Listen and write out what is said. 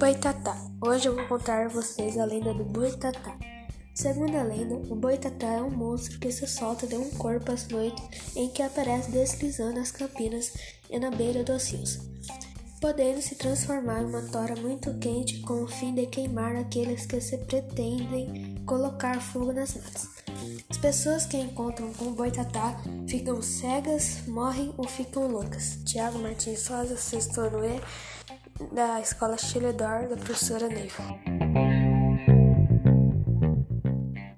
Boitatá. Hoje eu vou contar a vocês a lenda do Boitatá. Segundo a lenda, o Boitatá é um monstro que se solta de um corpo às noites em que aparece deslizando nas campinas e na beira dos rios, podendo se transformar em uma tora muito quente com o fim de queimar aqueles que se pretendem colocar fogo nas matas. As pessoas que encontram com o Boitatá ficam cegas, morrem ou ficam loucas. Tiago Martins Sosa, sexto ano E, da Escola Chile Dor, da professora Neiva.